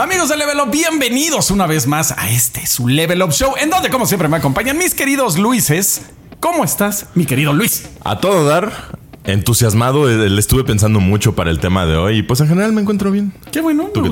Amigos de Level Up, bienvenidos una vez más a este su Level Up Show, en donde como siempre me acompañan mis queridos Luises. ¿Cómo estás, mi querido Luis? A todo dar, entusiasmado, eh, le estuve pensando mucho para el tema de hoy y pues en general me encuentro bien. Qué bueno, ¿Tú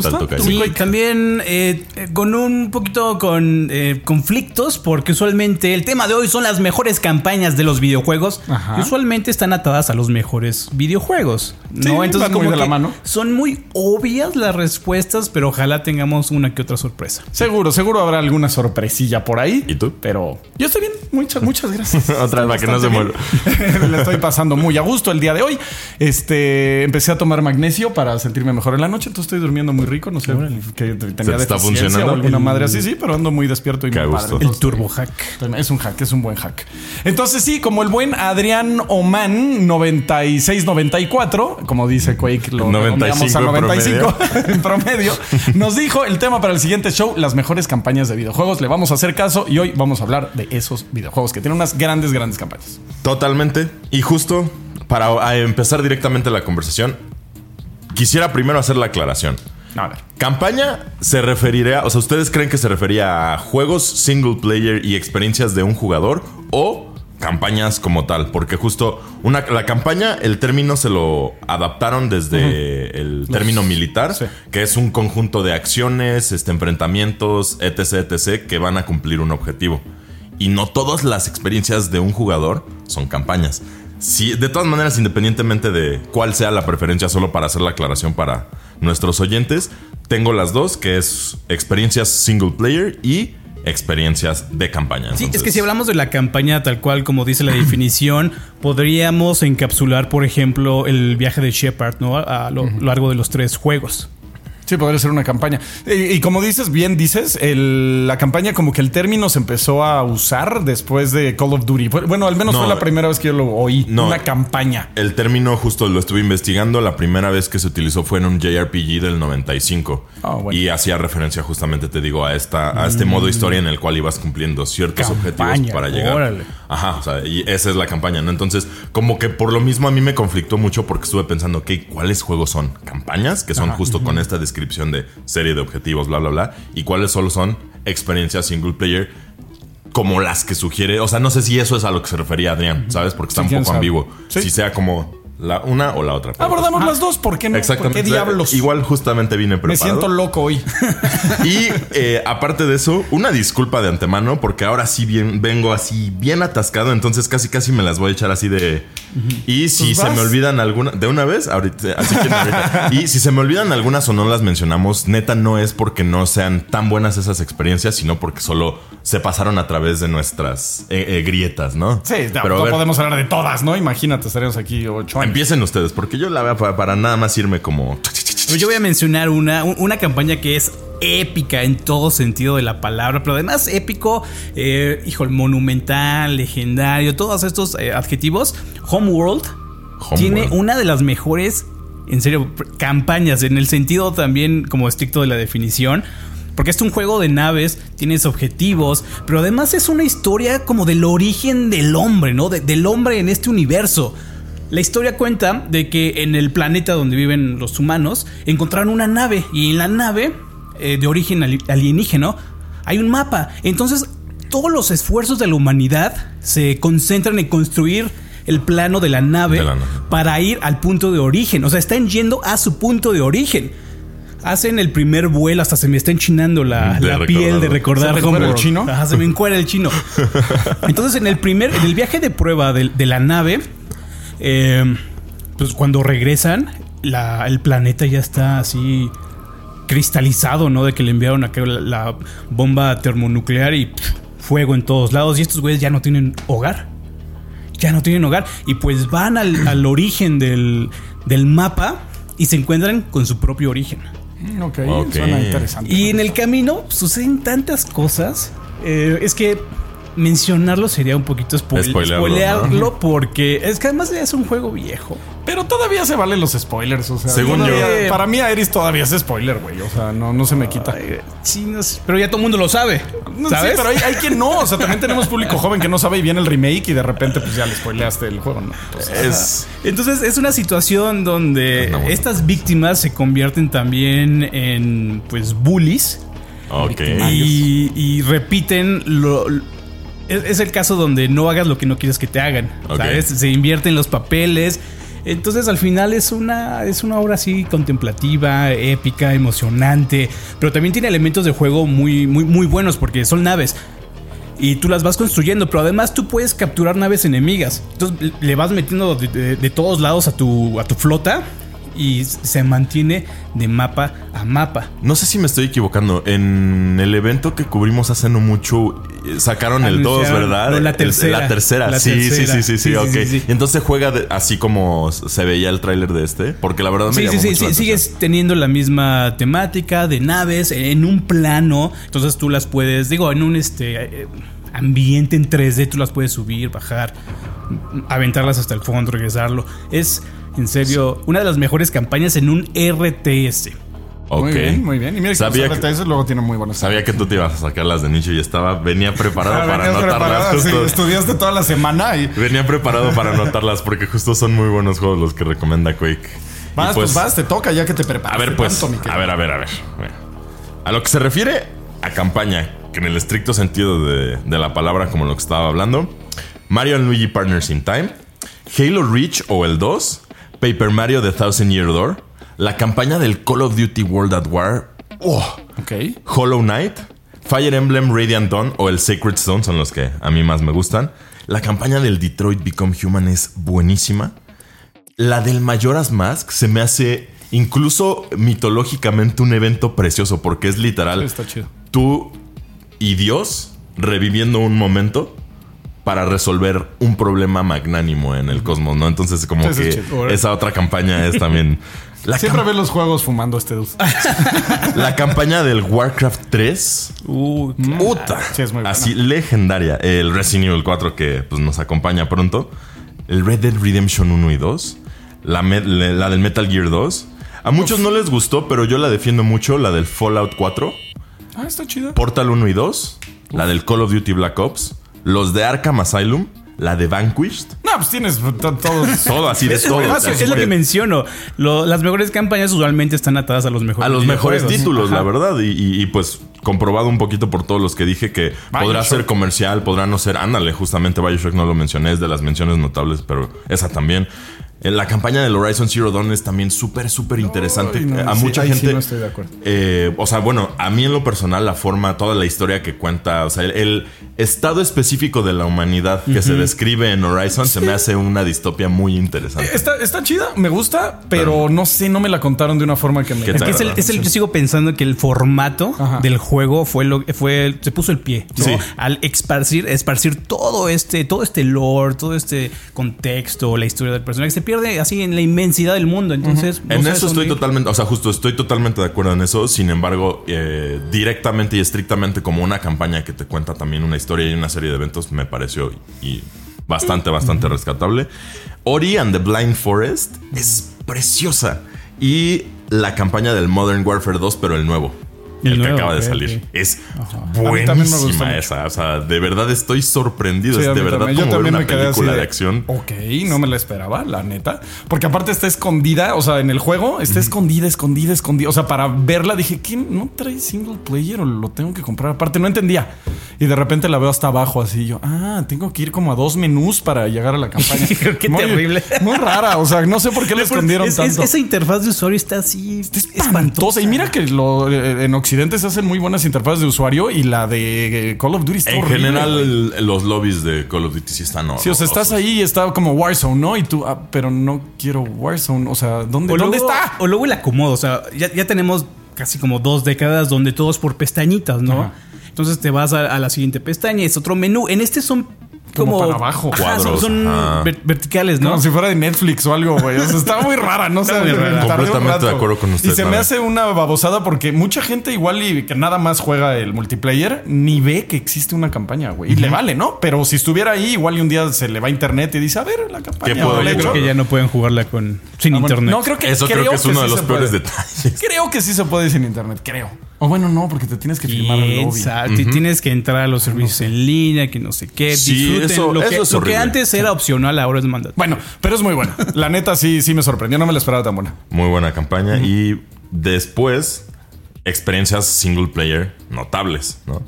también eh, con un poquito con eh, conflictos, porque usualmente el tema de hoy son las mejores campañas de los videojuegos. Ajá. Y usualmente están atadas a los mejores videojuegos. Sí, ¿no? Entonces, como de la que mano. son muy obvias las respuestas, pero ojalá tengamos una que otra sorpresa. Seguro, seguro habrá alguna sorpresilla por ahí. ¿Y tú? Pero yo estoy bien. Muchas, muchas gracias. Otra vez, para que no se bien. Le estoy pasando muy a gusto el día de hoy. Este, empecé a tomar magnesio para sentirme mejor en la noche. Entonces estoy durmiendo muy rico. No sé que tenía te está deficiencia funcionando? o alguna madre así, sí, pero ando muy despierto y Qué muy gusto. padre. El turbo hack. Es un hack, es un buen hack. Entonces, sí, como el buen Adrián Oman 9694, como dice Quake, lo 95 redondeamos a en 95 en promedio, nos dijo el tema para el siguiente show: las mejores campañas de videojuegos. Le vamos a hacer caso y hoy vamos a hablar de esos videojuegos que tienen unas grandes, grandes campañas. Totalmente. Y justo para empezar directamente la conversación, quisiera primero hacer la aclaración. A ver. Campaña se referirá, o sea, ¿ustedes creen que se refería a juegos single player y experiencias de un jugador o campañas como tal? Porque justo una, la campaña, el término se lo adaptaron desde el término militar, sí. que es un conjunto de acciones, este, enfrentamientos, etc, etc, que van a cumplir un objetivo. Y no todas las experiencias de un jugador son campañas. Sí, de todas maneras, independientemente de cuál sea la preferencia, solo para hacer la aclaración para nuestros oyentes, tengo las dos, que es experiencias single player y experiencias de campaña. Sí, es que si hablamos de la campaña tal cual como dice la definición, podríamos encapsular, por ejemplo, el viaje de Shepard, ¿no? A lo largo de los tres juegos. Sí, podría ser una campaña. Y, y como dices, bien dices, el- la campaña como que el término se empezó a usar después de Call of Duty. Bueno, al menos No, fue la primera vez que yo lo oí. no. Una campaña. El término justo lo estuve investigando. La primera vez que se utilizó fue en un JRPG del 95. Ah, bueno. Y hacía referencia justamente, te digo, a esta a este modo historia en el cual ibas cumpliendo ciertos Campaña, objetivos para llegar. órale. Ajá, o sea, y esa es la campaña, ¿no? Entonces, como que por lo mismo a mí me conflictó mucho porque estuve pensando, ok, ¿cuáles juegos son? ¿Campañas? Que son justo con esta descripción de serie de objetivos, bla, bla, bla. ¿Y cuáles solo son experiencias single player? Como las que sugiere, o sea, no sé si eso es a lo que se refería Adrián, ¿sabes? Porque está Sí, un poco sabe. ambiguo. Sí. Si sea como la una o la otra. Abordamos las dos, ¿por qué no? Exactamente. ¿Por qué diablos? Igual justamente vine Me preparado. siento loco hoy. Y eh, aparte de eso, una disculpa de antemano, porque ahora sí bien, vengo así bien atascado, entonces casi casi me las voy a echar así de. Y si Pues se me olvidan alguna, de una vez, ahorita, así que ahorita. Y si se me olvidan algunas o no las mencionamos, neta no es porque no sean tan buenas esas experiencias, sino porque solo se pasaron a través de nuestras eh, eh, grietas, ¿no? Sí, pero no ver, podemos hablar de todas, ¿no? Imagínate, estaríamos aquí ocho años. Empiecen ustedes, porque yo la veo para, para nada más irme como. Yo voy a mencionar una, un- una campaña que es épica en todo sentido de la palabra, pero además épico, eh, hijo, monumental, legendario, todos estos eh, adjetivos. Homeworld tiene una de las mejores, en serio, campañas, en el sentido también como estricto de la definición. Porque es un juego de naves, tienes objetivos, pero además es una historia como del origen del hombre, ¿no? De- del hombre en este universo. La historia cuenta de que en el planeta donde viven los humanos encontraron una nave y en la nave eh, de origen ali- alienígena hay un mapa. Entonces todos los esfuerzos de la humanidad se concentran en construir el plano de la nave, De la nave. para ir al punto de origen. O sea, están yendo a su punto de origen. Hacen el primer vuelo, hasta se me está enchinando la, De la piel de recordar ¿Se encuera el chino? Ajá, se me encuera el chino. Entonces, en el primer, en el viaje de prueba de, de la nave, eh, pues cuando regresan, la- el planeta ya está así cristalizado, ¿no? De que le enviaron acá la, la bomba termonuclear y pff, fuego en todos lados. Y estos güeyes ya no tienen hogar. Ya no tienen hogar. Y pues van al, al origen del, del mapa y se encuentran con su propio origen. Ok, Ok. suena interesante. Y en el camino suceden tantas cosas. Eh, es que mencionarlo sería un poquito spoil- Spoilearlo, spoilearlo porque es que además es un juego viejo. Pero todavía se valen los spoilers, o sea. Según todavía- yo. Para mí, Aeris todavía es spoiler, güey. O sea, no, no se me quita. Ay, Sí, no sé, pero ya todo el mundo lo sabe. No, ¿Sabes? Sí, pero hay, hay quien no. O sea, también tenemos público joven que no sabe y viene el remake y de repente, pues ya le spoileaste el juego, ¿no? Pues, Es. Entonces es una situación donde bueno. estas víctimas se convierten también en pues bullies Ok. y, y repiten lo, es, es el caso donde no hagas lo que no quieres que te hagan. Ok. ¿sabes? Se invierten los papeles. Entonces al final es una, es una obra así contemplativa, épica, emocionante, pero también tiene elementos de juego muy, muy, muy buenos porque son naves. Y tú las vas construyendo, pero además tú puedes capturar naves enemigas. Entonces le vas metiendo de, de- de todos lados a tu, a tu flota y se mantiene de mapa a mapa. No sé si me estoy equivocando. En el evento que cubrimos hace no mucho, eh, sacaron el 2, Anunciaron- ¿verdad? la tercera. La tercera, sí, sí, sí, sí, sí, ok. Entonces juega así como se veía el tráiler de este, porque la verdad me Sí, sí, sí, sigues teniendo la misma temática de naves en un plano. Entonces tú las puedes, digo, en un este eh, ambiente en 3D, tú las puedes subir, bajar, aventarlas hasta el fondo, regresarlo. Es, en serio, una de las mejores campañas en un RTS. Ok. Muy bien, muy bien. Y mira que Sabía los que- RTS luego tienen muy buenos. Sabía que tú te ibas a sacar las de nicho y estaba, venía preparado Ah, para anotarlas. sí, estudiaste toda la semana y. Venía preparado para anotarlas porque justo son muy buenos juegos los que recomienda Quake. Vas, pues, vas, te toca ya que te preparas. A ver, pues, Tanto, a ver, a ver, a ver. A lo que se refiere a campaña, que en el estricto sentido de, de la palabra, como lo que estaba hablando, Mario Luigi Partners in Time, Halo Reach o el 2, Paper Mario The Thousand Year Door, la campaña del Call of Duty World at War, oh, Ok. Hollow Knight, Fire Emblem Radiant Dawn o el Sacred Stone son los que a mí más me gustan. La campaña del Detroit Become Human es buenísima. La del Majora's Mask se me hace incluso mitológicamente un evento precioso porque es literal Está chido. tú y Dios reviviendo un momento para resolver un problema magnánimo en el cosmos, ¿no? Entonces como eso que es esa otra campaña es también... La, Siempre ves los juegos fumando este dude. la campaña del Warcraft 3 Uh, Puta. Sí, es muy buena. Así legendaria. El Resident Evil 4 que pues, nos acompaña pronto. El Red Dead Redemption 1 y 2. La, la del Metal Gear 2. A muchos no les gustó, pero yo la defiendo mucho. La del Fallout 4. Ah, está chido. Portal 1 y 2. La del Call of Duty Black Ops. Los de Arkham Asylum. La de Vanquished. No, pues tienes to- todos. Todo así de Es, todo. es- es lo que menciono. Lo- las mejores campañas usualmente están atadas a los mejores A los mejores títulos, la verdad. Y, y- y, pues comprobado un poquito por todos los que dije que podrá ser comercial, podrá no ser. Ándale, justamente Bioshock no lo mencioné, es de las menciones notables, pero esa también. La campaña del Horizon Zero Dawn es también súper, súper interesante. No, a sí, mucha ahí sí gente. no estoy de acuerdo. eh, o sea, bueno, a mí en lo personal, la forma, toda la historia que cuenta, o sea, el, el estado específico de la humanidad que se describe en Horizon se me hace una distopia muy interesante. Está, está chida, me gusta, pero no sé, no me la contaron de una forma que me. ¿Qué Es que es el, es el- yo sigo pensando que el formato Ajá. del juego fue lo fue se puso el pie ¿no? Sí. al esparcir esparcir todo este todo este lore todo este contexto la historia del personaje se pierde así en la inmensidad del mundo entonces en eso estoy ir. totalmente, o sea, justo estoy totalmente de acuerdo en eso. Sin embargo, eh, directamente y estrictamente como una campaña que te cuenta también una historia y una serie de eventos, me pareció y bastante, bastante rescatable. Ori and the Blind Forest es preciosa. Y la campaña del Modern Warfare 2, pero el nuevo. El El, nuevo, que acaba de salir. Es A mí también me gustó buenísima esa. O sea, de verdad estoy sorprendido. Sí, es a de verdad también. Yo como ver una película de, de, acción. Ok, no me la esperaba, la neta. Porque aparte está escondida, o sea, en el juego está escondida, escondida, escondida. O sea, para verla dije, ¿quién no trae single player o lo tengo que comprar? Aparte, no entendía. Y de repente la veo hasta abajo, así yo, ah, tengo que ir como a dos menús para llegar a la campaña. Qué Muy- terrible. Muy rara, o sea, no sé por qué la escondieron Es- es- tanto. esa interfaz de usuario está así espantosa. Y mira que lo, eh, en Occidente se hacen muy buenas interfaces de usuario y la de eh, Call of Duty está En horrible, general, güey. los lobbies de Call of Duty sí están Sí, o sea, estás ahí y está como Warzone, ¿no? Y tú, ah, pero no quiero Warzone. O sea, ¿dónde, O ¿dónde luego- está? O luego el acomodo. O sea, ya, ya tenemos casi como dos décadas donde todo es por pestañitas, ¿no? Ajá. Entonces te vas a, a la siguiente pestaña, es otro menú. En este son como para abajo. Ajá, son- Cuadros, son ajá. ver- verticales, ¿no? Como si fuera de Netflix o algo, güey. O sea, está muy rara, no sé. Completamente de acuerdo con usted, Y se me hace una babosada porque mucha gente igual y que nada más juega el multiplayer ni ve que existe una campaña, güey. Y le vale, ¿no? Pero si estuviera ahí, igual y un día se le va a internet y dice, a ver, la campaña. ¿Qué puedo yo creo que ya no pueden jugarla con sin Ah, bueno, internet. No, creo que Eso creo, que es uno sí de los peores puede. detalles. Creo que sí se puede sin internet, creo. O bueno, no, porque te tienes que firmar el lobby. sabe, Ti- Tienes que entrar a los servicios en línea, que no sé qué. Sí, Disfruten eso- lo, que, es lo que antes era opcional, ahora es mandatorio. Bueno, pero es muy buena. La neta sí, sí me sorprendió. No me la esperaba tan buena. Muy buena campaña. Y después, experiencias single player notables, ¿no?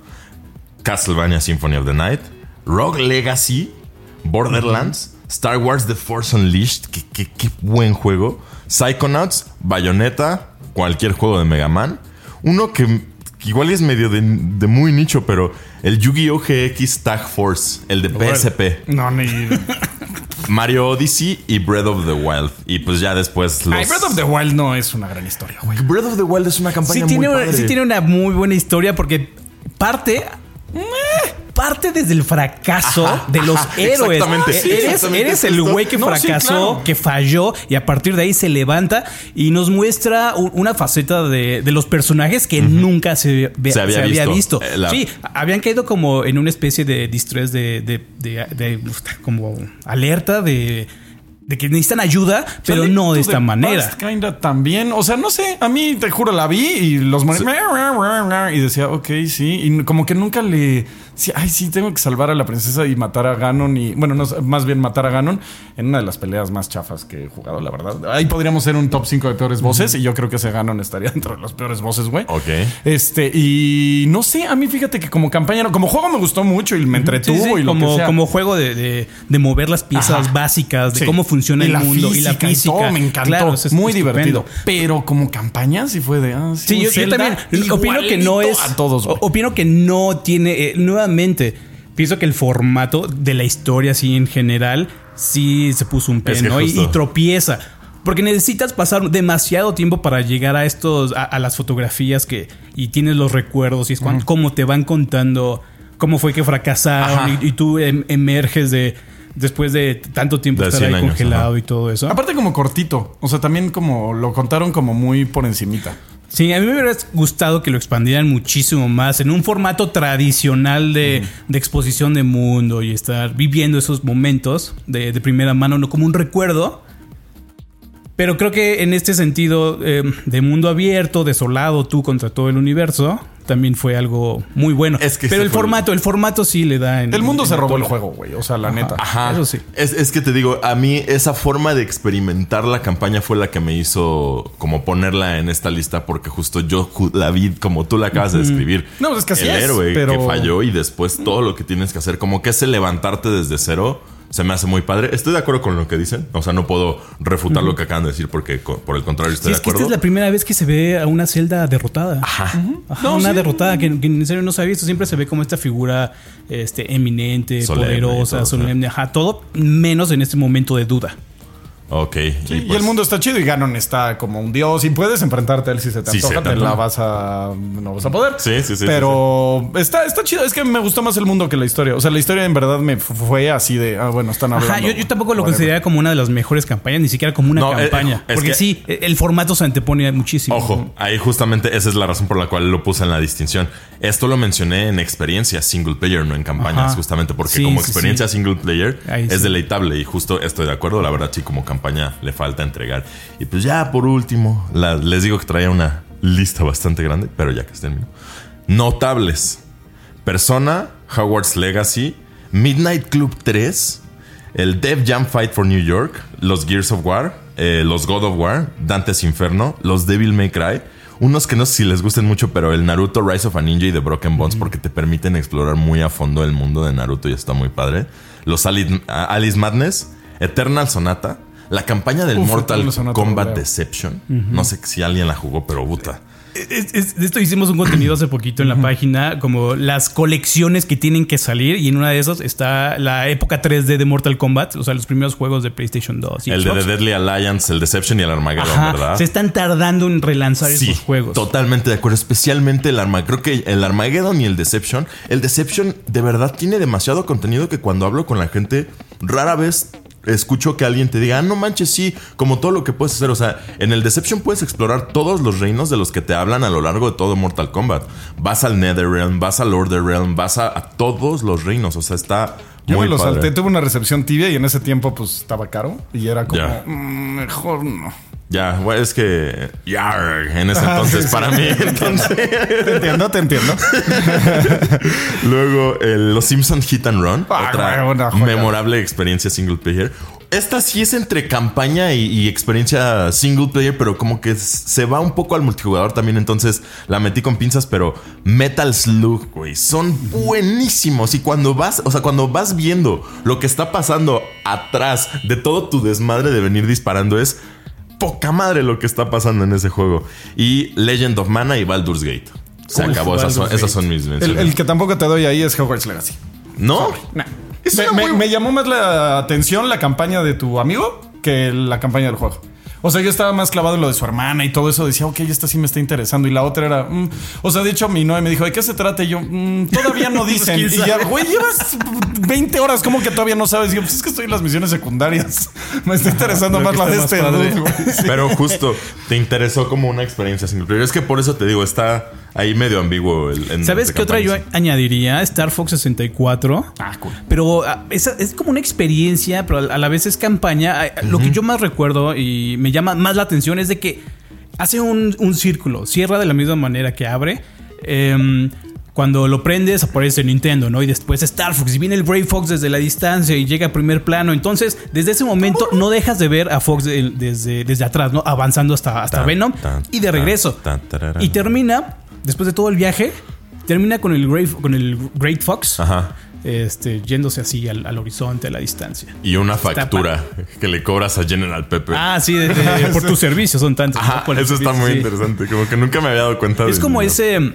Castlevania Symphony of the Night, Rogue Legacy, Borderlands, Star Wars The Force Unleashed, qué, qué- qué buen juego, Psychonauts, Bayonetta, cualquier juego de Mega Man, uno que, que igual es medio de, de muy nicho, pero el Yu-Gi-Oh! GX Tag Force, el de PSP, No, ni. Mario Odyssey y Breath of the Wild. Y pues ya después los... Ay, Breath of the Wild no es una gran historia, güey. Breath of the Wild es una campaña Sí tiene, muy una- padre. sí tiene una muy buena historia porque parte. Parte desde el fracaso Ajá, de los ajá, héroes. exactamente, Eh, sí, eres exactamente, eres el güey que No, sí, fracasó, claro. que falló y a partir de ahí se levanta y nos muestra una faceta de, de los personajes que nunca se, ve- Se había visto. visto. Eh, la- Sí, habían caído como en una especie de distrés de, de, de- como alerta de, de que necesitan ayuda, pero no de esta manera. Kinda también. O sea, no sé. A mí, te juro, la vi y los morí. Y decía, ok, sí. Y como que nunca le. Sí, ay, sí, tengo que salvar a la princesa y matar a Ganon. Y bueno, no, más bien matar a Ganon en una de las peleas más chafas que he jugado, la verdad. Ahí podríamos ser un top 5 de peores voces. Y yo creo que ese Ganon estaría entre los peores voces, güey. Ok. Este, y no sé, a mí fíjate que como campaña, no, como juego me gustó mucho y me entretuvo Sí, sí, y lo como, que sea. como juego de, de- de mover las piezas Ajá. básicas, de Sí. cómo funciona Y el mundo y la física y todo, me encantó. Claro, es muy estupendo. divertido. Pero como campaña sí fue de. Ah, sí, yo, también opino que no es. A todos, opino que no tiene. eh, nuevamente, pienso que el formato de la historia, así en general, sí se puso un Es que ¿no? y, tropieza. Porque necesitas pasar demasiado tiempo para llegar a estos, a, a las fotografías que y tienes los recuerdos y es cuando, cómo te van contando cómo fue que fracasaron y, y tú em- emerges de después de tanto tiempo De estar ahí 100 años, congelado ajá. y todo eso. Aparte, como cortito. O sea, también como lo contaron como muy por encimita. Sí, a mí me hubiera gustado que lo expandieran muchísimo más en un formato tradicional de, de exposición de mundo y estar viviendo esos momentos de, de primera mano, no como un recuerdo. Pero creo que en este sentido eh, de mundo abierto, desolado tú contra todo el universo, también fue algo muy bueno. Es que Pero el formato, el formato sí le da. en- El mundo en se robó el juego, güey. O sea, la neta. Ajá. Eso sí. Es, es que te digo, a mí esa forma de experimentar la campaña fue la que me hizo como ponerla en esta lista porque justo yo la vi como tú la acabas de describir. No, pues es que así El es, héroe pero- que falló y después todo lo que tienes que hacer, como que ese levantarte desde cero. Se me hace muy padre. Estoy de acuerdo con lo que dicen. O sea, no puedo refutar lo que acaban de decir porque por el contrario Sí, estoy es de que esta acuerdo. es la primera vez que se ve a una celda derrotada. Ajá. Ajá, No, una sí. derrotada que, que en serio no se ha visto. Siempre se ve como esta figura este, eminente, Solemne poderosa, todo, solemne. Ajá, todo menos en este momento de duda. Ok. Sí, y, pues- el mundo está chido y Ganon está como un dios y puedes enfrentarte a él si se te Sí, antoja, se te te la vas a no vas a poder. Sí, sí, sí, Pero está está chido, es que me gustó más el mundo que la historia. O sea, la historia en verdad me fu- fue así de, ah, bueno, están hablando. Ajá, yo, yo tampoco lo whatever. consideraría como una de las mejores campañas, ni siquiera como una No, eh, campaña. es porque que- sí, el formato se antepone muchísimo. Ojo, ahí justamente esa es la razón por la cual lo puse en la distinción. Esto lo mencioné en experiencias single player, no en campañas, Ajá. justamente porque Sí, como sí, experiencia sí. single player Ahí es sí. deleitable y justo estoy de acuerdo. La verdad, sí, como campaña le falta entregar. Y pues ya por último, la- les digo que traía una lista bastante grande, pero ya que termino. Notables: Persona, Howard's Legacy, Midnight Club 3, el Dev Jam Fight for New York, los Gears of War, eh, los God of War, Dante's Inferno, los Devil May Cry. Unos que no sé si les gusten mucho, pero el Naruto Rise of a Ninja y The Broken Bones, porque te permiten explorar muy a fondo el mundo de Naruto y está muy padre. Los Ali- Alice Madness, Eternal Sonata, la campaña del Uf, Mortal Kombat. Deception. No sé si alguien la jugó, pero puta. Es- es- de esto hicimos un contenido hace poquito en la página, como las colecciones que tienen que salir, y en una de esas está la época 3D de Mortal Kombat, o sea, los primeros juegos de PlayStation 2. y El de Xbox. The Deadly Alliance, el Deception y el Armageddon, Ajá, ¿verdad? Se están tardando en relanzar Sí, esos juegos. totalmente de acuerdo. Especialmente el Arma. Creo que el Armageddon y el Deception. El Deception de verdad tiene demasiado contenido que cuando hablo con la gente, rara vez escucho que alguien te diga, ah, no manches, sí, como todo lo que puedes hacer. O sea, en el Deception puedes explorar todos los reinos de los que te hablan a lo largo de todo Mortal Kombat. Vas al Netherrealm, vas al Order Realm, vas a, a todos los reinos. O sea, está Yo muy me lo padre. salté, tuve una recepción tibia y en ese tiempo pues estaba caro y era como. "Mm, mejor no. Ya, güey, es que. Ya, en ese Ah, entonces, sí. para mí. Entonces. Te entiendo, te entiendo. Luego, el- los Simpsons Hit and Run. Ah, otra güey, memorable experiencia single player. Esta sí es entre campaña y, y experiencia single player, pero como que se va un poco al multijugador también. Entonces la metí con pinzas, pero Metal Slug, güey, son buenísimos. Y cuando vas, o sea, cuando vas viendo lo que está pasando atrás de todo tu desmadre de venir disparando, es poca madre lo que está pasando en ese juego. Y Legend of Mana y Baldur's Gate. Se Uf, acabó. Esas son, Baldur's esas son mis El, menciones. el que tampoco te doy ahí es Hogwarts Legacy. ¿No? Nah. Me, me llamó más la atención la campaña de tu amigo que la campaña del juego. O sea, yo estaba más clavado en lo de su hermana y todo eso. Decía, ok, esta sí me está interesando. Y la otra era, mm. o sea, de hecho, mi novia me dijo, ¿de qué se trata? Y yo, "Mm, todavía no dicen. ¿Quién y ya, güey, llevas 20 horas, ¿cómo que todavía no sabes? Y yo, pues es que estoy en las misiones secundarias. Me está interesando más la de este dude. Sí. Pero justo te interesó como una experiencia single player. Es que por eso te digo, está ahí medio ambiguo el. en- ¿Sabes qué otra yo añadiría? Star Fox 64. Ah, cool. Pero ah, esa es como una experiencia, pero a la vez es campaña. Ah, Lo que yo más recuerdo y me llama más la atención es de que hace un, un círculo, cierra de la misma manera que abre. Em, cuando lo prendes aparece Nintendo, ¿no? Y después Star Fox y viene el Brave Fox desde la distancia y llega a primer plano. Entonces, desde ese momento no dejas de ver a Fox de- desde, desde atrás, ¿no? Avanzando hasta, hasta Tan, Venom tan, y de regreso. tan, tan, tararán. y termina, después de todo el viaje, termina con el Great, con el Great Fox. Ajá. Este, yéndose así al, al horizonte, a la distancia. Y una factura que le cobras a General Pepper. Ah, sí, de- de- por tus servicios son tantos. Eso está muy sí. interesante. Como que nunca me había dado cuenta Es como ese.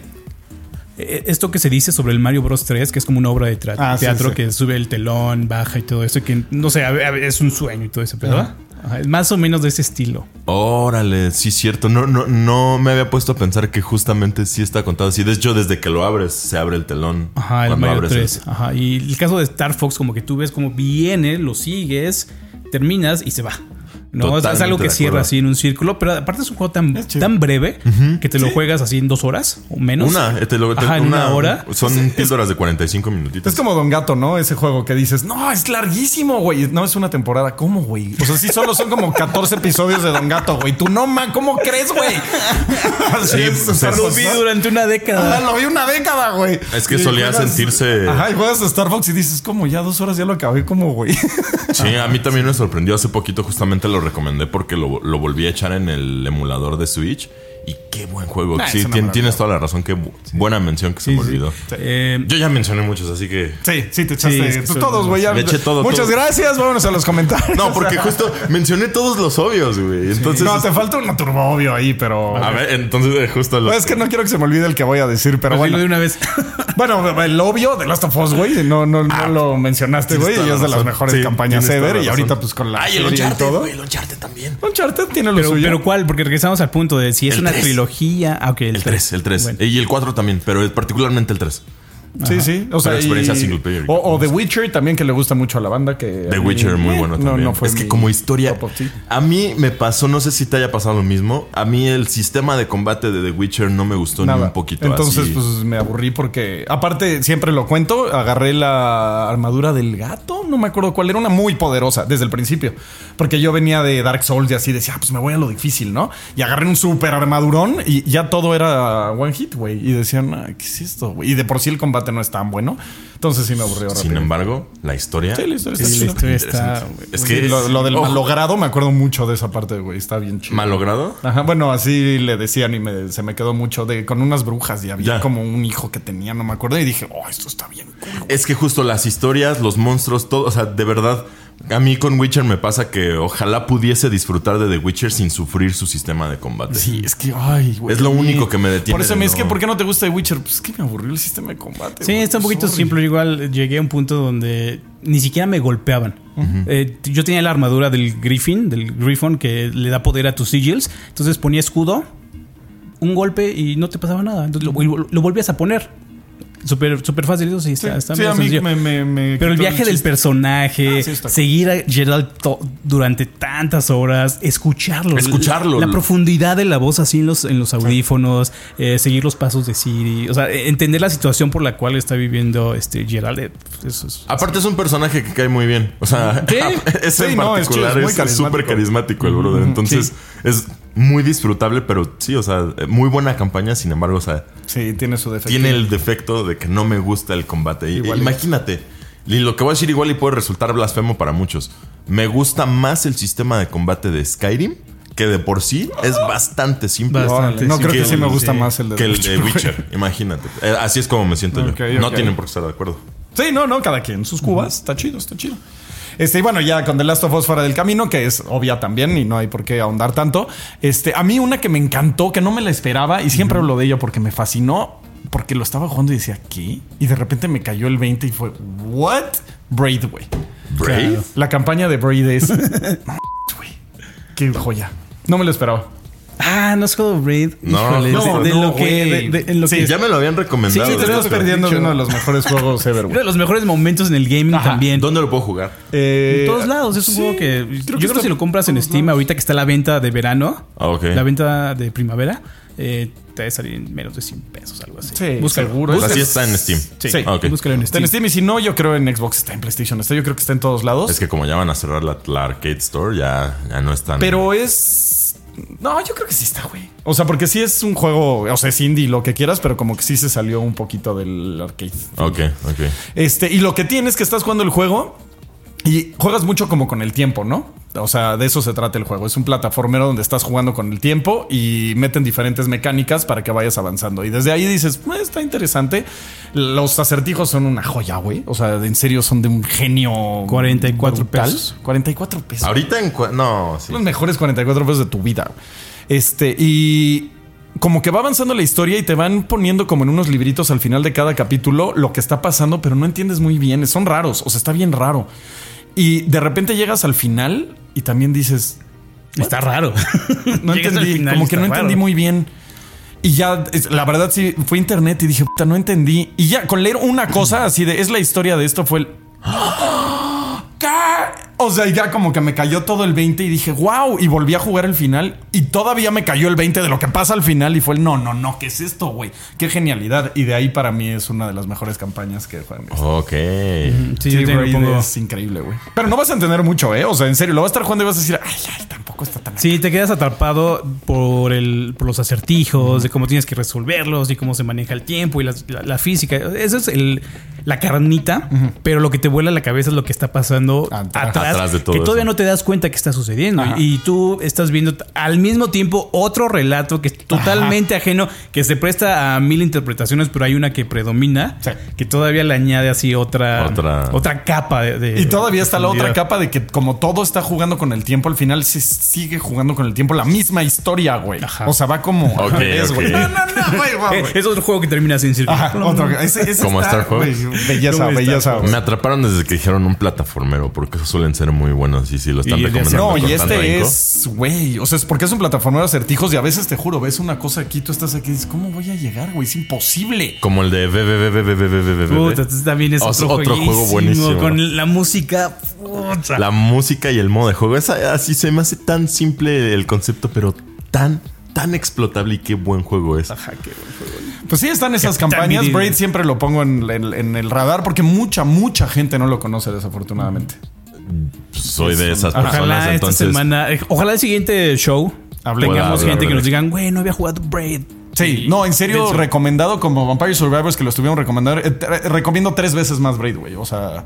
Eh, Esto que se dice sobre el Mario Bros 3, que es como una obra de Ah, teatro sí. que sube el telón, baja y todo eso, que no sé, a ver, es un sueño y todo eso, pero más o menos de ese estilo. Órale, sí, cierto. No, no, no me había puesto a pensar que justamente sí está contado así. De hecho, desde que lo abres, se abre el telón. Ajá, el cuando Mario abres 3. el- Ajá. Y el caso de Star Fox, como que tú ves como viene, lo sigues, terminas y se va. No, O sea, es algo que cierra así en un círculo, pero aparte es un juego tan, Es tan breve que te lo juegas así en dos horas o menos. Una, eh, te lo- te- Ajá, en una hora. Son píldoras de 45 minutitos. Es como Don Gato, ¿no? Ese juego que dices, no, es larguísimo, güey. No, es una temporada. ¿Cómo, güey? O sea, sí, solo son como 14 episodios de Don Gato, güey. Tú no, man, ¿cómo crees, güey? Así Sí, es, pues, Lo vi ¿no? durante una Ajá, década. lo vi una década, güey. Es que Y solía sentirse- Ajá, y juegas a Star Fox y dices, como ya dos horas ya lo acabé, como, güey. Sí, a mí también me sorprendió hace poquito, justamente lo recomendé porque lo, lo volví a echar en el emulador de Switch. Y qué buen juego. Ah, sí, tien- tienes toda la razón. Qué bu- buena mención que se me olvidó. Eh, Yo ya mencioné muchos, así que. Sí, sí, te echaste. Sí, es que todos, güey. ya- Me eché todo, Muchas todo. gracias. Vámonos a los comentarios. No, porque justo mencioné todos los obvios, güey. Entonces. No, te falta un turbo obvio ahí, pero. A ver, entonces eh, justo lo. Es que no quiero que se me olvide el que voy a decir, pero pues bueno. de una vez. Bueno, el obvio de Last of Us, güey, no, no, no lo mencionaste, güey, y es de las mejores Sí, campañas ever. Y ahorita, pues con la Ay, el Uncharted, güey, el Uncharted también. Uncharted tiene lo pero, suyo. pero ¿cuál? Porque regresamos al punto de si es una. Trilogía. Ah, ok, El 3, el 3. Bueno. Y el 4 también, pero particularmente el 3. Sí, sí. O sea, Pero experiencia y- single player. O, o The Witcher también, que le gusta mucho a la banda. Que The mí- Witcher, muy bueno no, también. No, fue es que como historia, a mí me pasó, no sé si te haya pasado lo mismo. A mí el sistema de combate de The Witcher no me gustó ni un poquito. Entonces, así. pues me aburrí porque, aparte, siempre lo cuento, agarré la armadura del gato, no me acuerdo cuál era, una muy poderosa desde el principio. Porque yo venía de Dark Souls y así decía, ah, pues me voy a lo difícil, ¿no? Y agarré un super armadurón y ya todo era one hit, güey. Y decían, ah, ¿qué es esto, güey? Y de por sí el combate no es tan bueno. Entonces sí me aburrió rápido. Sin embargo, la historia. Sí, la historia Sí, está la chida. historia está. Es Sí, que lo, lo del Ojo, malogrado me acuerdo mucho de esa parte, güey. Está bien chido. malogrado. Ajá, bueno, así le decían y me- se me quedó mucho de con unas brujas y había Ya. como un hijo que tenía, no me acuerdo. Y dije, oh, esto está bien cool. Es que justo las historias, los monstruos, todo, o sea, de verdad A mí con Witcher me pasa que ojalá pudiese disfrutar de The Witcher sin sufrir su sistema de combate. Sí, es que, ay, güey. Es lo único que me detiene Por eso de me es que, no- ¿por qué no te gusta The Witcher? Pues es que me aburrió el sistema de combate. Sí, güey. está un poquito Sorry. simple. Igual llegué a un punto donde ni siquiera me golpeaban. Eh, yo tenía la armadura del Griffin, del Griffon, que le da poder a tus sigils. Entonces ponía escudo, un golpe y no te pasaba nada. Entonces lo, lo volvías a poner. Súper súper fácil. Eso sí, Sí, está, está sí, a mí sencillo. me, me, me Pero el viaje del personaje, Ah, sí, está seguir a Gerald durante tantas horas, escucharlo, Escucharlo. la, la profundidad de la voz así en los, en los audífonos, eh, seguir los pasos de Siri, o sea, eh, entender la situación por la cual está viviendo este Gerald. eh, eso es- Aparte es un personaje que cae muy bien. O sea, en no, es chido, particular es muy es es súper carismático. carismático el brother. Entonces es muy disfrutable, pero sí, o sea, muy buena campaña. Sin embargo, o sea, Sí, tiene su defecto. tiene el defecto de que no me gusta el combate. Y- Igual. imagínate, y lo que voy a decir igual y puede resultar blasfemo para muchos. Me gusta más el sistema de combate de Skyrim, que de por sí es bastante simple. Bastante. No, creo que Que sí me gusta sí. más el de Que el de. Witcher, imagínate. Eh, Así es como me siento yo. No tienen por qué estar de acuerdo. Sí, no, no, cada quien sus cubas. Está chido, está chido. Este, y bueno, ya con The Last of Us fuera del camino, que es obvia también y no hay por qué ahondar tanto. Este, a mí una que me encantó, que no me la esperaba y siempre hablo de ello porque me fascinó, porque lo estaba jugando y decía, ¿qué? Y de repente me cayó el 20 y fue, ¿what? Braid, güey. Brave. La campaña de Braid es. Qué joya. No me lo esperaba. Ah, no has jugado Braid. No, Híjole, no, de, de no, lo que, de- de- en lo Sí, que Ya me lo habían recomendado. Sí, te de estás perdiendo uno de los mejores juegos ever, uno de los mejores momentos en el gaming Ajá. también. ¿Dónde lo puedo jugar? Eh, En todos lados. Es un sí, juego que. creo yo que creo que si lo compras en Steam, lados. ahorita que está la venta de verano, Ah, ok. la venta de primavera, eh, te debe salir en menos de 100 pesos, algo así. Sí, Búscalo. seguro. O sea, Buscas- sí está en Steam. Sí, Sí. Ah, ok. búscalo en Está en Steam. Steam y si no, yo creo en Xbox está en PlayStation. Está, yo creo que está en todos lados. Es que como ya van a cerrar la, la arcade store, ya, ya no están. Pero es. No, yo creo que sí está, güey. O sea, porque sí es un juego, o sea, es indie, lo que quieras, pero como que sí se salió un poquito del arcade. Ok, ok. Este, y lo que tienes es que estás jugando el juego y juegas mucho como con el tiempo, ¿no? O sea, de eso se trata el juego. Es un plataformero donde estás jugando con el tiempo y meten diferentes mecánicas para que vayas avanzando. Y desde ahí dices, "Eh, está interesante. Los acertijos son una joya, güey. O sea, en serio son de un genio. 44 brutal. pesos. 44 pesos. Ahorita en. No, sí. Los mejores 44 pesos de tu vida. Este, y como que va avanzando la historia y te van poniendo como en unos libritos al final de cada capítulo lo que está pasando, pero no entiendes muy bien. Son raros, o sea, está bien raro. Y de repente llegas al final y también dices, Está raro. no entendí, como que no entendí raro. muy bien. Y ya, la verdad, sí, fue internet y dije, puta, no entendí. Y ya, con leer una cosa así de, es la historia de esto, fue el... ¿Qué? O sea, ya como que me cayó todo el 20 y dije, wow, y volví a jugar el final y todavía me cayó el 20 de lo que pasa al final y fue el, no, no, no, ¿qué es esto, güey? Qué genialidad. Y de ahí para mí es una de las mejores campañas que juegan. Ok. Sí, Sí, yo pongo. es increíble, güey. Pero no vas a entender mucho, ¿eh? O sea, en serio, lo vas a estar jugando y vas a decir, ay, ay, tampoco está tan... Sí, te quedas atrapado por el, por los acertijos, de cómo tienes que resolverlos y cómo se maneja el tiempo y la, la- la física. Eso es el, la carnita, pero lo que te vuela la cabeza es lo que está pasando Atrás. Atrás, Atrás de todo que todavía eso. no te das cuenta que está sucediendo. Ajá. Y tú estás viendo al mismo tiempo otro relato que es totalmente ajeno, que se presta a mil interpretaciones, pero hay una que predomina, Sí. que todavía le añade así otra, Otra- otra capa de, de- Y todavía está la otra capa de que como todo está jugando con el tiempo, al final se sigue jugando con el tiempo la misma historia, güey. O sea, va como al Ok, revés, ok. güey. No, no, no, güey, Eh, güey. Es otro juego que termina sin círculo. Ajá, otro. Ese, ese Como está, Star Fox. güey, Belleza, belleza. Me atraparon desde que dijeron un plataformero, porque esos suelen ser muy buenos y si lo están recomendando. No, y este es, güey. O sea, es porque es un plataforma de acertijos y a veces te juro, ves una cosa aquí, tú estás aquí y dices, ¿cómo voy a llegar, güey? Es imposible. Como el de Puta, también es ah, otro, juego buenísimo. Con la música. Puta. La música y el modo de juego. Es así, se me hace tan simple el concepto, pero tan tan explotable y qué buen juego es. Ajá, qué buen juego. Pues sí, están esas campañas. Braid siempre lo pongo en, el radar porque mucha, mucha gente no lo conoce, desafortunadamente. Soy de esas personas, Ojalá esta entonces. semana, eh, ojalá el siguiente show Hablemos. tengamos gente que nos digan, güey, no había jugado Braid. Sí, no, en serio, recomendado como Vampire Survivors que lo estuvieron recomendando. eh, te- recomiendo tres veces más Braid, güey. O sea,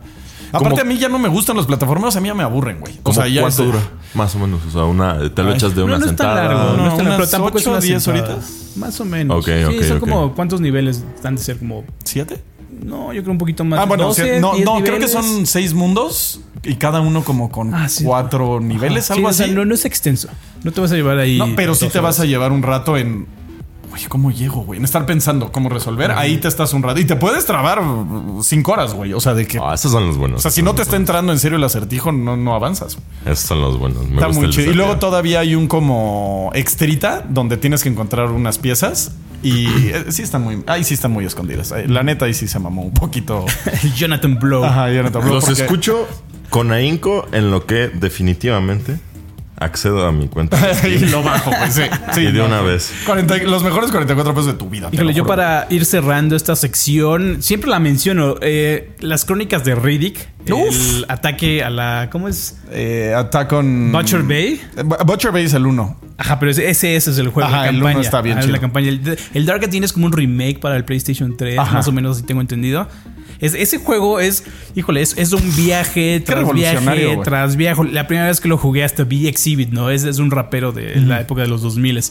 aparte Como- a mí ya no me gustan los plataformas, a mí ya me aburren, güey. O ¿Cómo sea, ya ¿Cuánto es- dura? Más o menos. O sea, una, te lo Ay, echas de No, una no es tan sentada. largo, no, No, es tan largo, pero tampoco es ocho, una diez sentada. horitas. Más o menos. Ok, sí, son como, ¿cuántos niveles han de ser? Como ¿Siete? No, yo creo un poquito más. Ah, bueno, 12, sí, no, 10 no creo que son seis mundos y cada uno como con Ah, sí. cuatro niveles, Sí, algo o sea, así. no, no es extenso. No te vas a llevar ahí. No, pero sí te vas a llevar un rato en. Güey, ¿cómo llego, güey? En estar pensando cómo resolver. Ahí te estás un rato. Y te puedes trabar cinco horas, güey. O sea, de que. Ah, esos son los buenos. o sea, si no te está entrando en serio el acertijo, no, no avanzas. Esos son los buenos. Me Está gusta muy chido. Y luego todavía hay un como extrita donde tienes que encontrar unas piezas. Y eh, sí están muy. Ahí sí están muy escondidas. Eh, La neta, ahí sí se mamó un poquito. Jonathan Blow. Ajá, te hablo Los porque- escucho con ahínco en lo que definitivamente accedo a mi cuenta. y lo bajo, güey. Sí, sí, y de no. una vez. 40 los mejores 44 pesos de tu vida. Híjole, yo para ir cerrando esta sección, siempre la menciono. eh, las crónicas de Riddick. Uf. El ataque a la. ¿Cómo es? Eh, Attack on. Butcher Bay. Eh, Bu- Butcher Bay es el 1. Ajá, pero ese, ese, es el juego Ajá, de el uno campaña. está bien Ah, chido. La campaña. El, el Dark Athena es como un remake para el PlayStation 3, Ajá. más o menos, si tengo entendido. Es, ese juego es, híjole, es, es un viaje tras viaje güey. tras viaje. La primera vez que lo jugué hasta vi Exhibit, ¿no? Es, es un rapero de la época de los 2000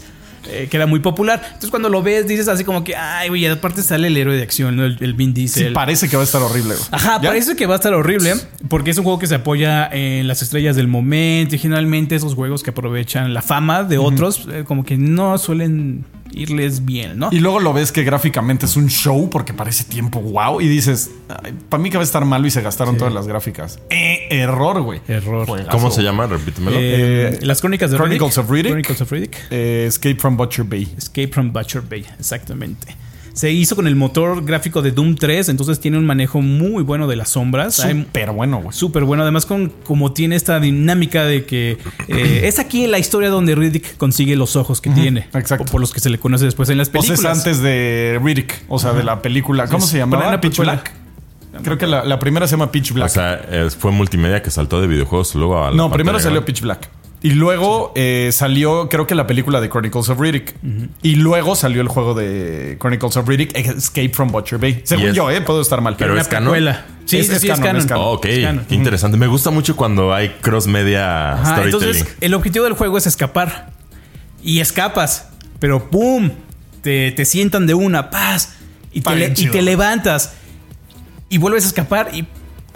eh, que era muy popular. Entonces cuando lo ves dices así como que, ay, güey, aparte sale el héroe de acción, ¿no? El, el Vin Sí, Diesel. parece que va a estar horrible. güey. Ajá, ¿Ya? parece que va a estar horrible porque es un juego que se apoya en las estrellas del momento y generalmente esos juegos que aprovechan la fama de otros eh, como que no suelen irles bien, ¿no? Y luego lo ves que gráficamente es un show porque parece tiempo wow. Y dices, para mí que va a estar malo y se gastaron todas las gráficas. Eh, error, güey. Error. Juegazo. ¿Cómo se llama? Repítemelo. Eh, las crónicas de Chronicles Riddick. of Riddick. Chronicles of Riddick. Eh, Escape from Butcher Bay. Escape from Butcher Bay, exactamente. Se hizo con el motor gráfico de Doom 3, entonces tiene un manejo muy bueno de las sombras. Súper bueno, güey. Súper bueno, además con como tiene esta dinámica de que eh, es aquí la historia donde Riddick consigue los ojos que tiene, exacto. por, por los que se le conoce después en las Pues películas. es antes de Riddick, o sea, de la película. ¿Cómo Es- se llamaba? Pitch. Black. Creo que la, la primera se llama Pitch Black. o sea, fue multimedia que saltó de videojuegos luego a la no, primero salió. Pitch Black. Y luego eh, salió, creo que la película de Chronicles of Riddick. Y luego salió el juego de Chronicles of Riddick, Escape from Butcher Bay. Según es- yo, eh, puedo estar mal. pero es canon. precuela. Sí, Es- sí, es sí, es canon, es canon. Oh, ok, Es canon. qué interesante. Me gusta mucho cuando hay cross media Ajá, storytelling. entonces, el objetivo del juego es escapar. Y escapas. Pero ¡pum! Te, te sientan de una, paz. Y te, le- y te levantas. Y vuelves a escapar y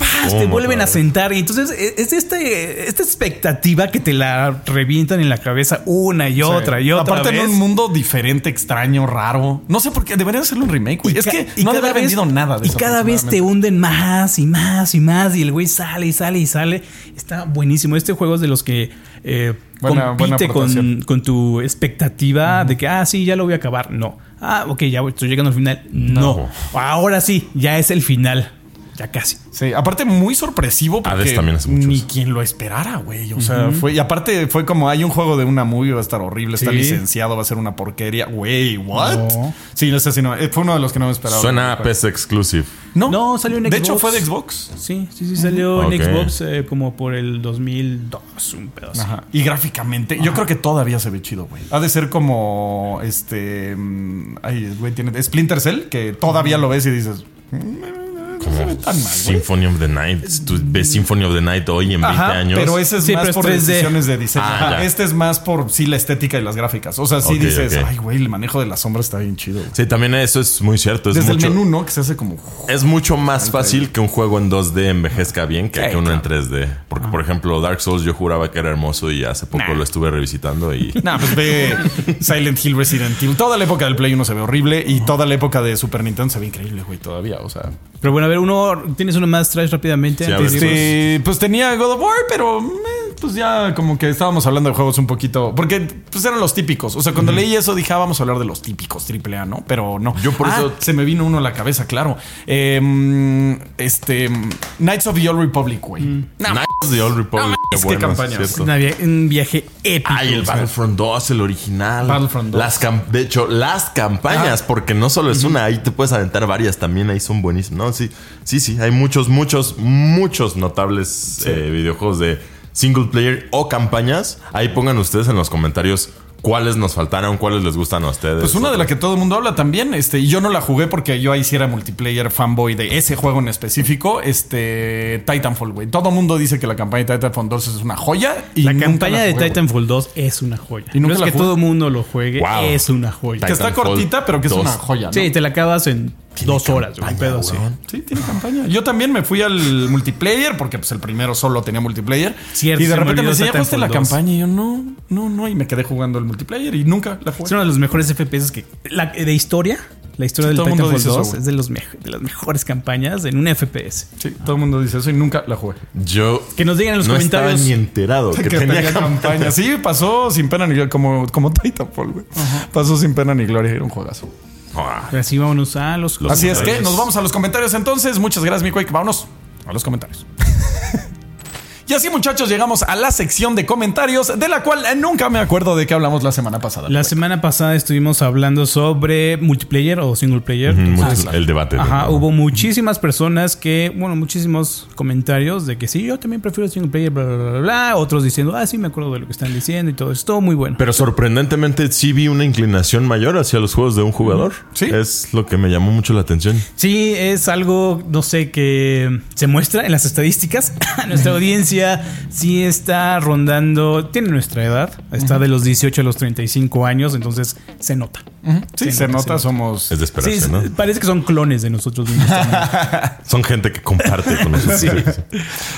¡paz! Te ¿Cómo, vuelven a sentar. Y entonces e- es este, esta expectativa que te la revientan en la cabeza una y otra y otra Aparte vez. en un mundo diferente, extraño, raro. No sé por qué. Deberían hacerle un remake, güey. Es que y no debe haber vendido nada de Y eso, cada vez te hunden más y más y más. Y el güey sale y sale y sale. Está buenísimo. Este juego es de los que eh, Buena- buena compite con, con tu expectativa de que, ah, sí, ya lo voy a acabar. No. Ah, ok, ya estoy llegando al final. No. Ahora sí, ya es el final. Ya casi. Sí, aparte muy sorpresivo porque Hades también hace mucho ni eso. quien lo esperara, güey. O sea, fue y aparte fue como hay un juego de una movie va a estar horrible, está licenciado, va a ser una porquería. Güey, what? No. Sí, no sé si no, fue uno de los que no me esperaba. Suena a PC Exclusive. No, No, salió en De hecho Xbox. fue de Xbox. Sí, sí, sí, salió en Xbox eh, como por el 2002, un pedazo. Ajá. Y gráficamente, yo creo que todavía se ve chido, güey. Ha de ser como este. mm, Ay, güey, tiene. Splinter Cell, que todavía lo ves y dices. "Mm, No se ve tan mal, güey. Symphony of the Night. Tú ves Symphony of the Night hoy en 20 Ajá, años. pero ese es Sí, más por 3D. decisiones de diseño. Ah. Este es más por sí la estética y las gráficas. O sea, sí dices, ay, güey, el manejo de las sombras está bien chido. güey". Sí, también eso es muy cierto. Es Desde mucho, el menú, ¿no? Que se hace como. Es mucho más fácil que un juego en 2D envejezca bien que, que uno en claro. 3D. Porque, por ejemplo, Dark Souls yo juraba que era hermoso y hace poco Nah. lo estuve revisitando y... Nah, pues ve Silent Hill, Resident Evil. Toda la época del Play 1 se ve horrible y toda la época de Super Nintendo se ve increíble, güey, todavía. O sea, Pero bueno, a ver, uno, ¿tienes uno más trash rápidamente? Sí, antes? Este, pues tenía God of War, pero eh, pues ya como que estábamos hablando de juegos un poquito. Porque pues eran los típicos. O sea, cuando leí eso dije, ah, vamos a hablar de los típicos AAA, ¿no? Pero no. Yo por Ah, eso- se me vino uno a la cabeza, claro. Em, este Knights of the Old Republic, güey. Mm. No, Knights of the Old Republic. Es cierto. Una via- un viaje épico. Ay, el Battlefront 2, el original. Battlefront 2. Las de hecho, las campañas, porque no solo es una, ahí te puedes aventar varias también, ahí son buenísimas. No, sí, sí, sí, hay muchos, muchos, muchos notables eh, videojuegos de single player o campañas. Ahí pongan ustedes en los comentarios cuáles nos faltaron, cuáles les gustan a ustedes. Pues una de la que todo el mundo habla también, este, y yo no la jugué porque yo ahí sí era multiplayer fanboy de ese juego en específico, este, Titanfall, güey. Todo el mundo dice que la campaña de Titanfall 2 es una joya y La campaña la de jugué. Titanfall 2 es una joya. Y nunca no es que todo el mundo lo juegue, Wow. es una joya. Que está cortita, pero que es 2. una joya, ¿no? Sí, te la acabas en dos horas, un pedo así. Sí, tiene campaña. Yo también me fui al multiplayer porque pues el primero solo tenía multiplayer. Cierto, y de repente me decía, ¿ya jugaste la Titanfall 2". campaña? Y yo, no, no, no. Y me quedé jugando el multiplayer y nunca la Es jugué. uno de los mejores FPS que. La, de historia. La historia Sí, del todo el mundo Titanfall dice eso, 2 güey. es de, los de las mejores campañas en un FPS. Sí, todo el mundo dice eso y nunca la jugué. Yo Que nos digan en los no comentarios. estaba ni enterado que, tenía, campaña. Sí, pasó sin pena ni gloria, como, como Titanfall, güey. Pasó sin pena ni gloria, era un juegazo. Ah, Así vámonos a los. Así es que nos vamos a los comentarios entonces. Muchas gracias, mi Quake. Vámonos a los comentarios. Y así, muchachos, llegamos a la sección de comentarios, de la cual nunca me acuerdo de qué hablamos la semana pasada. La semana pasada estuvimos hablando sobre multiplayer o single player. El debate. de- Ajá, hubo muchísimas personas que, bueno, muchísimos comentarios de que sí, yo también prefiero single player, bla, bla, bla, bla. Otros diciendo, ah, sí, me acuerdo de lo que están diciendo y todo eso. Todo muy bueno. Pero sorprendentemente sí vi una inclinación mayor hacia los juegos de un jugador. Sí. Es lo que me llamó mucho la atención. Sí, es algo, no sé, que se muestra en las estadísticas. Nuestra audiencia sí está rondando, tiene nuestra edad, está de los 18 a los 35 años, entonces se nota. Sí, Sí, se no, nota, somos. Es de esperarse, es- ¿no? parece que son clones de nosotros mismos. también. Son gente que comparte con nosotros. Sí.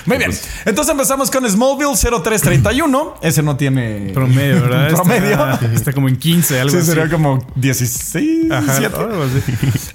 Muy bien. Entonces empezamos con Smallville 0331. Ese no tiene Promedio, ¿verdad? Promedio. Está, está como en 15, algo Sí, así. sería como 16. Ajá, 17. algo así.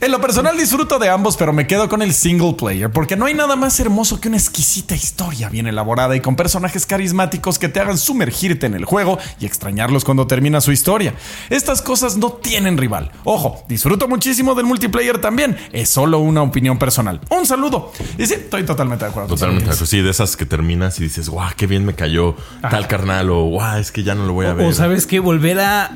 En lo personal disfruto de ambos, pero me quedo con el single player, porque no hay nada más hermoso que una exquisita historia bien elaborada y con personajes carismáticos que te hagan sumergirte en el juego y extrañarlos cuando termina su historia. Estas cosas no tienen rival. Ojo, disfruto muchísimo del multiplayer también. Es solo una opinión personal. Un saludo. Y sí, estoy totalmente de acuerdo. Totalmente. de acuerdo. Sí, de esas que terminas y dices, guau, qué bien me cayó tal carnal o guau, es que ya no lo voy a ver. O sabes que volver a.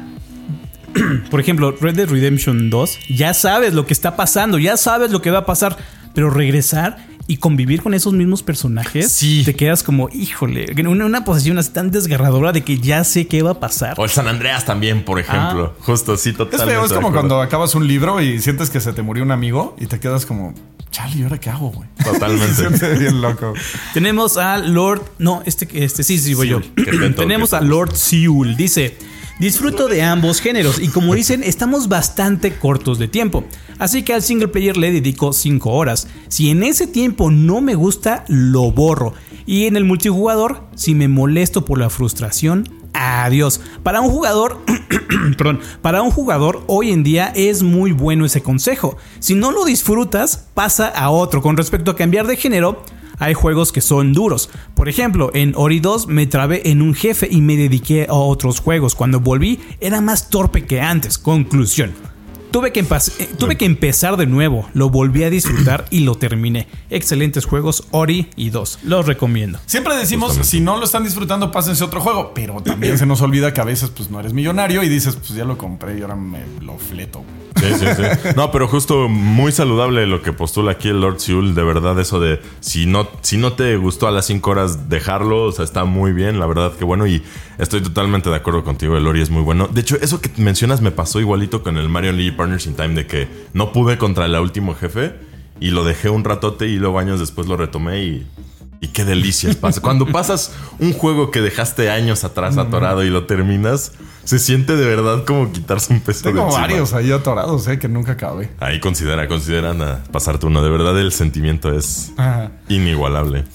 Por ejemplo, Red Dead Redemption 2, ya sabes lo que está pasando, ya sabes lo que va a pasar, pero regresar y convivir con esos mismos personajes, Sí. te quedas como, híjole, en una, una posición así tan desgarradora de que ya sé qué va a pasar. O el San Andreas también, por ejemplo. Justo, sí, Es totalmente. feo, es como cuando acabas un libro y sientes que se te murió un amigo y te quedas como, chale, ¿y ahora qué hago, güey? Totalmente. Se siente bien loco. Tenemos a Lord. No, este, este sí, sí, voy yo. Tenemos a Lord Seul. Dice: Disfruto de ambos géneros y como dicen, estamos bastante cortos de tiempo. Así que al single player le dedico 5 horas. Si en ese tiempo no me gusta, lo borro. Y en el multijugador, si me molesto por la frustración, adiós. Para un jugador, perdón, para un jugador hoy en día es muy bueno ese consejo. Si no lo disfrutas, pasa a otro. Con respecto a cambiar de género, hay juegos que son duros. Por ejemplo, en Ori 2 me trabé en un jefe y me dediqué a otros juegos. Cuando volví era más torpe que antes. Conclusión. Tuve que, eh, tuve que empezar de nuevo, lo volví a disfrutar y lo terminé. Excelentes juegos, Ori y 2. Los recomiendo. Siempre decimos, si no lo están disfrutando, pásense otro juego. Pero también se nos olvida que a veces pues no eres millonario y dices, pues ya lo compré y ahora me lo fleto. Sí, sí, sí. No, pero justo muy saludable lo que postula aquí el Lord Seul. De verdad, eso de si no, si no te gustó a las 5 horas, dejarlo. O sea, está muy bien, la verdad que bueno. Y estoy totalmente de acuerdo contigo. El Ori es muy bueno. De hecho, eso que mencionas me pasó igualito con el Mario Lee Partners in Time, de que no pude contra el último jefe y lo dejé un ratote y luego años después lo retomé y. Y qué delicias pasa. Cuando pasas un juego que dejaste años atrás atorado y lo terminas, se siente de verdad como quitarse un peso de Tengo encima. varios ahí atorados, eh, que nunca acabé. Ahí considera, consideran a pasarte uno. De verdad, el sentimiento es Ajá. inigualable.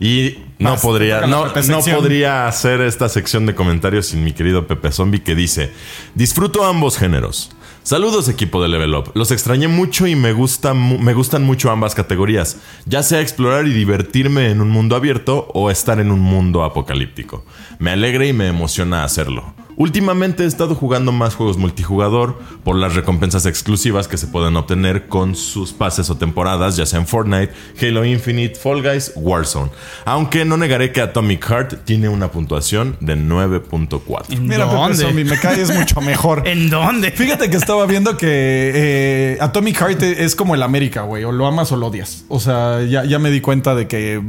Y no Vas, podría, no, no podría hacer esta sección de comentarios sin mi querido Pepe Zombie que dice: Disfruto ambos géneros. Saludos equipo de Level Up. Los extrañé mucho y me, gusta me gustan mucho ambas categorías, ya sea explorar y divertirme en un mundo abierto o estar en un mundo apocalíptico. Me alegra y me emociona hacerlo. Últimamente he estado jugando más juegos multijugador por las recompensas exclusivas que se pueden obtener con sus pases o temporadas, ya sea en Fortnite, Halo Infinite, Fall Guys, Warzone. Aunque no negaré que Atomic Heart tiene una puntuación de 9.4. ¿En Mira, Pepe dónde? Zombie, me caes mucho mejor. ¿En dónde? Fíjate que estaba viendo que eh, Atomic Heart es como el América, güey. O lo amas o lo odias. O sea, ya, ya me di cuenta de que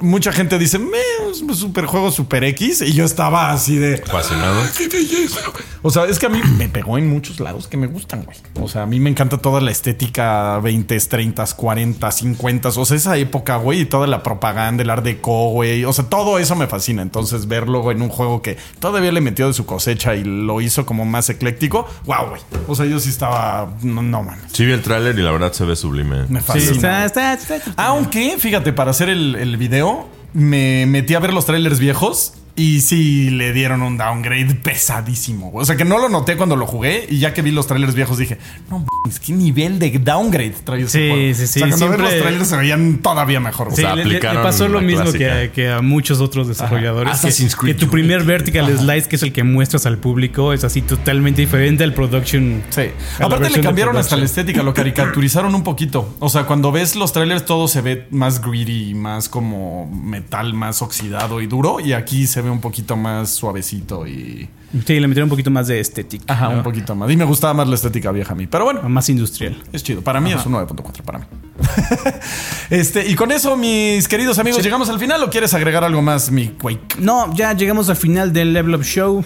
mucha gente dice, "Me, es un super juego super X. Y yo estaba así de. Fascinado. ¡Qué belleza, güey! O sea, es que a mí me pegó en muchos lados que me gustan, güey. O sea, a mí me encanta toda la estética 20, 30, 40, 50. O sea, esa época, güey, y toda la propaganda, el art deco, güey. O sea, todo eso me fascina. Entonces, verlo en un juego que todavía le metió de su cosecha y lo hizo como más ecléctico, wow, güey. O sea, yo sí estaba. No, no mames. Sí vi el tráiler y la verdad se ve sublime. Me Sí, fascina. está, está, está- Aunque, fíjate, para hacer el, el video, me metí a ver los trailers viejos. Y sí le dieron un downgrade pesadísimo. O sea que no lo noté cuando lo jugué. Y ya que vi los trailers viejos dije, no qué nivel de downgrade trae ese Sí, juego. sí, sí, O sea, cuando ves los trailers se veían todavía mejor. Sí, sea, le- le, pasó lo mismo que a, que a muchos otros desarrolladores. Que, Assassin's Creed que tu primer vertical slice, que es el que muestras al público, es así totalmente diferente al production. Sí. Aparte le cambiaron hasta la estética, lo caricaturizaron un poquito. O sea, cuando ves los trailers todo se ve más greedy, más como metal, más oxidado y duro. Y aquí se ve un poquito más suavecito y... Sí, le metieron un poquito más de estética. Ajá, ¿no? un poquito más. Y me gustaba más la estética vieja a mí. Pero bueno, Más industrial. es chido. Para mí es un 9.4 para mí. este, y con eso, mis queridos amigos, ¿llegamos al final o quieres agregar algo más, mi Quake? No, ya llegamos al final del Level Up Show.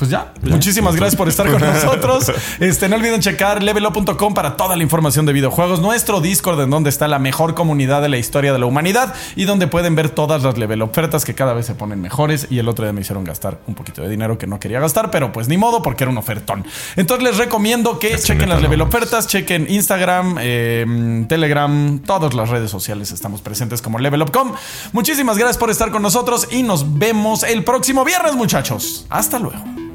Pues ya. Muchísimas gracias por estar con nosotros. Este, no olviden checar levelup.com para toda la información de videojuegos. Nuestro Discord, en donde está la mejor comunidad de la historia de la humanidad y donde pueden ver todas las level ofertas que cada vez se ponen mejores. Y el otro día me hicieron gastar un poquito de dinero que no quería gastar, pero pues ni modo porque era un ofertón. Entonces les recomiendo que chequen las level ofertas, chequen Instagram, eh, Telegram, todas las redes sociales estamos presentes como levelup.com. Muchísimas gracias por estar con nosotros y nos vemos el próximo viernes, muchachos. Hasta luego.